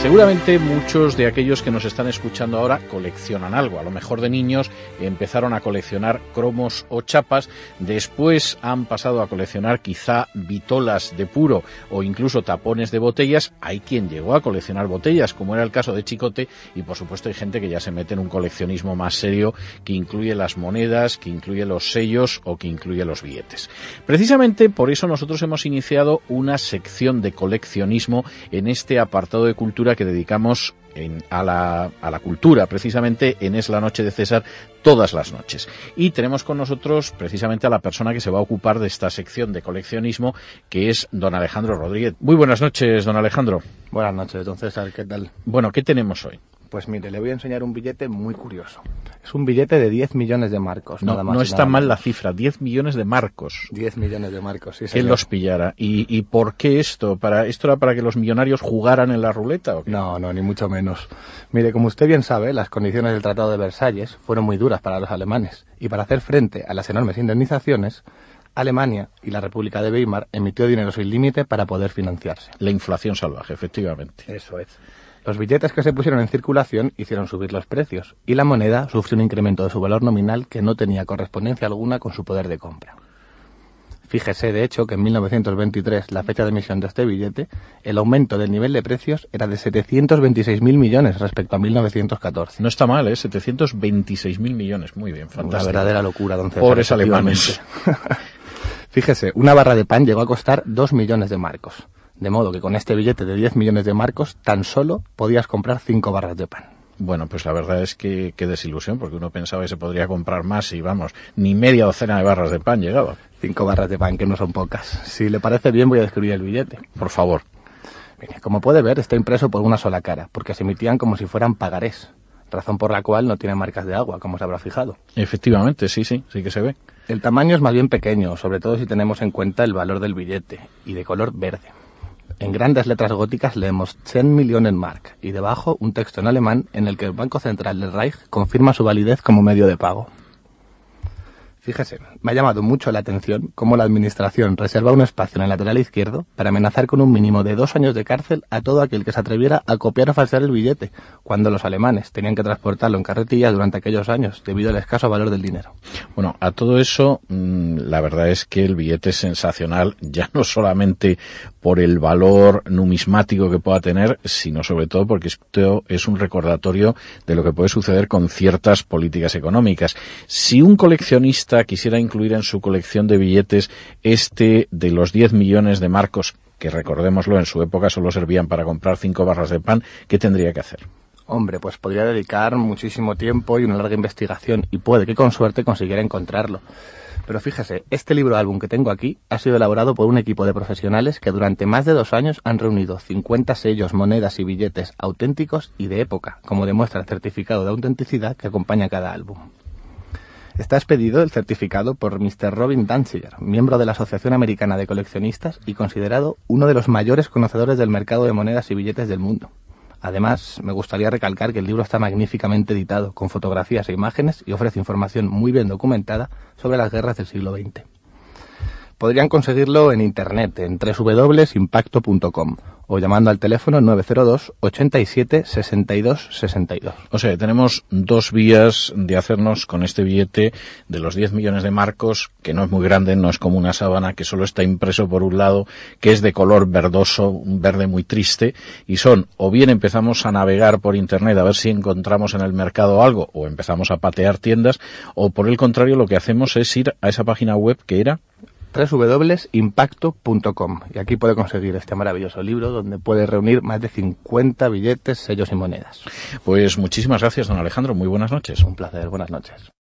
Seguramente muchos de aquellos que nos están escuchando ahora coleccionan algo. A lo mejor de niños empezaron a coleccionar cromos o chapas, después han pasado a coleccionar quizá vitolas de puro o incluso tapones de botellas. Hay quien llegó a coleccionar botellas, como era el caso de Chicote, y por supuesto hay gente que ya se mete en un coleccionismo más serio que incluye las monedas, que incluye los sellos o que incluye los billetes. Precisamente por eso nosotros hemos iniciado una sección de coleccionismo en este apartado de cultura que dedicamos a, la, a, la, cultura, precisamente en Es la Noche de César, todas las noches. Y tenemos con nosotros precisamente a la persona que se va a ocupar de esta sección de coleccionismo, que es don Alejandro Rodríguez. Muy buenas noches, don Alejandro. Buenas noches, don César, ¿qué tal? Bueno, ¿qué tenemos hoy? Pues mire, le voy a enseñar un billete muy curioso. Es un billete de 10 millones de marcos, no, nada más. No está mal la cifra, 10 millones de marcos. 10 millones de marcos, sí, ¿Quién los pillara? ¿Y, ¿Y, por qué esto? ¿Para, ¿Esto era para que los millonarios jugaran en la ruleta? ¿o qué? No, no, ni mucho menos. Mire, como usted bien sabe, las condiciones del Tratado de Versalles fueron muy duras para los alemanes. Y para hacer frente a las enormes indemnizaciones, Alemania y la República de Weimar emitió dinero sin límite para poder financiarse. La inflación salvaje, efectivamente. Eso es. Los billetes que se pusieron en circulación hicieron subir los precios y la moneda sufrió un incremento de su valor nominal que no tenía correspondencia alguna con su poder de compra. Fíjese, de hecho, que en 1923, la fecha de emisión de este billete, el aumento del nivel de precios era de 726.000 millones respecto a 1914. No está mal, ¿eh? 726.000 millones. Muy bien, fantástico. Una verdadera locura, don César. Pobres alemanes. Fíjese, una barra de pan llegó a costar 2 millones de marcos. De modo que con este billete de 10 millones de marcos tan solo podías comprar 5 barras de pan. Bueno, pues la verdad es que qué desilusión, porque uno pensaba que se podría comprar más y vamos, ni media docena de barras de pan llegaba. Cinco barras de pan, que no son pocas. Si le parece bien, voy a describir el billete. Por favor. Mire, como puede ver, está impreso por una sola cara, porque se emitían como si fueran pagarés, razón por la cual no tiene marcas de agua, como se habrá fijado. Efectivamente, sí, sí, sí que se ve. El tamaño es más bien pequeño, sobre todo si tenemos en cuenta el valor del billete, y de color verde. En grandes letras góticas leemos 10 Millionen Mark y debajo un texto en alemán en el que el Banco Central del Reich confirma su validez como medio de pago. Fíjese, me ha llamado mucho la atención cómo la Administración reserva un espacio en el lateral izquierdo para amenazar con un mínimo de dos años de cárcel a todo aquel que se atreviera a copiar o falsear el billete, cuando los alemanes tenían que transportarlo en carretillas durante aquellos años debido al escaso valor del dinero. Bueno, a todo eso, la verdad es que el billete es sensacional, ya no solamente por el valor numismático que pueda tener, sino sobre todo porque esto es un recordatorio de lo que puede suceder con ciertas políticas económicas. Si un coleccionista quisiera incluir en su colección de billetes este de los 10 millones de marcos, que recordémoslo, en su época solo servían para comprar cinco barras de pan, ¿qué tendría que hacer? Hombre, pues podría dedicar muchísimo tiempo y una larga investigación y puede que con suerte consiguiera encontrarlo. Pero fíjese, este libro álbum que tengo aquí ha sido elaborado por un equipo de profesionales que durante más de dos años han reunido 50 sellos, monedas y billetes auténticos y de época, como demuestra el certificado de autenticidad que acompaña cada álbum. Está expedido el certificado por Mr. Robin Danziger, miembro de la Asociación Americana de Coleccionistas y considerado uno de los mayores conocedores del mercado de monedas y billetes del mundo. Además, me gustaría recalcar que el libro está magníficamente editado, con fotografías e imágenes, y ofrece información muy bien documentada sobre las guerras del siglo XX. Podrían conseguirlo en internet, en www.impacto.com o llamando al teléfono 902 87 62 62. O sea, tenemos dos vías de hacernos con este billete de los 10 millones de marcos, que no es muy grande, no es como una sábana, que solo está impreso por un lado, que es de color verdoso, un verde muy triste, y son, o bien empezamos a navegar por internet a ver si encontramos en el mercado algo, o empezamos a patear tiendas, o por el contrario lo que hacemos es ir a esa página web que era www.impacto.com y aquí puede conseguir este maravilloso libro donde puede reunir más de 50 billetes, sellos y monedas. Pues muchísimas gracias, don Alejandro. Muy buenas noches. Un placer. Buenas noches.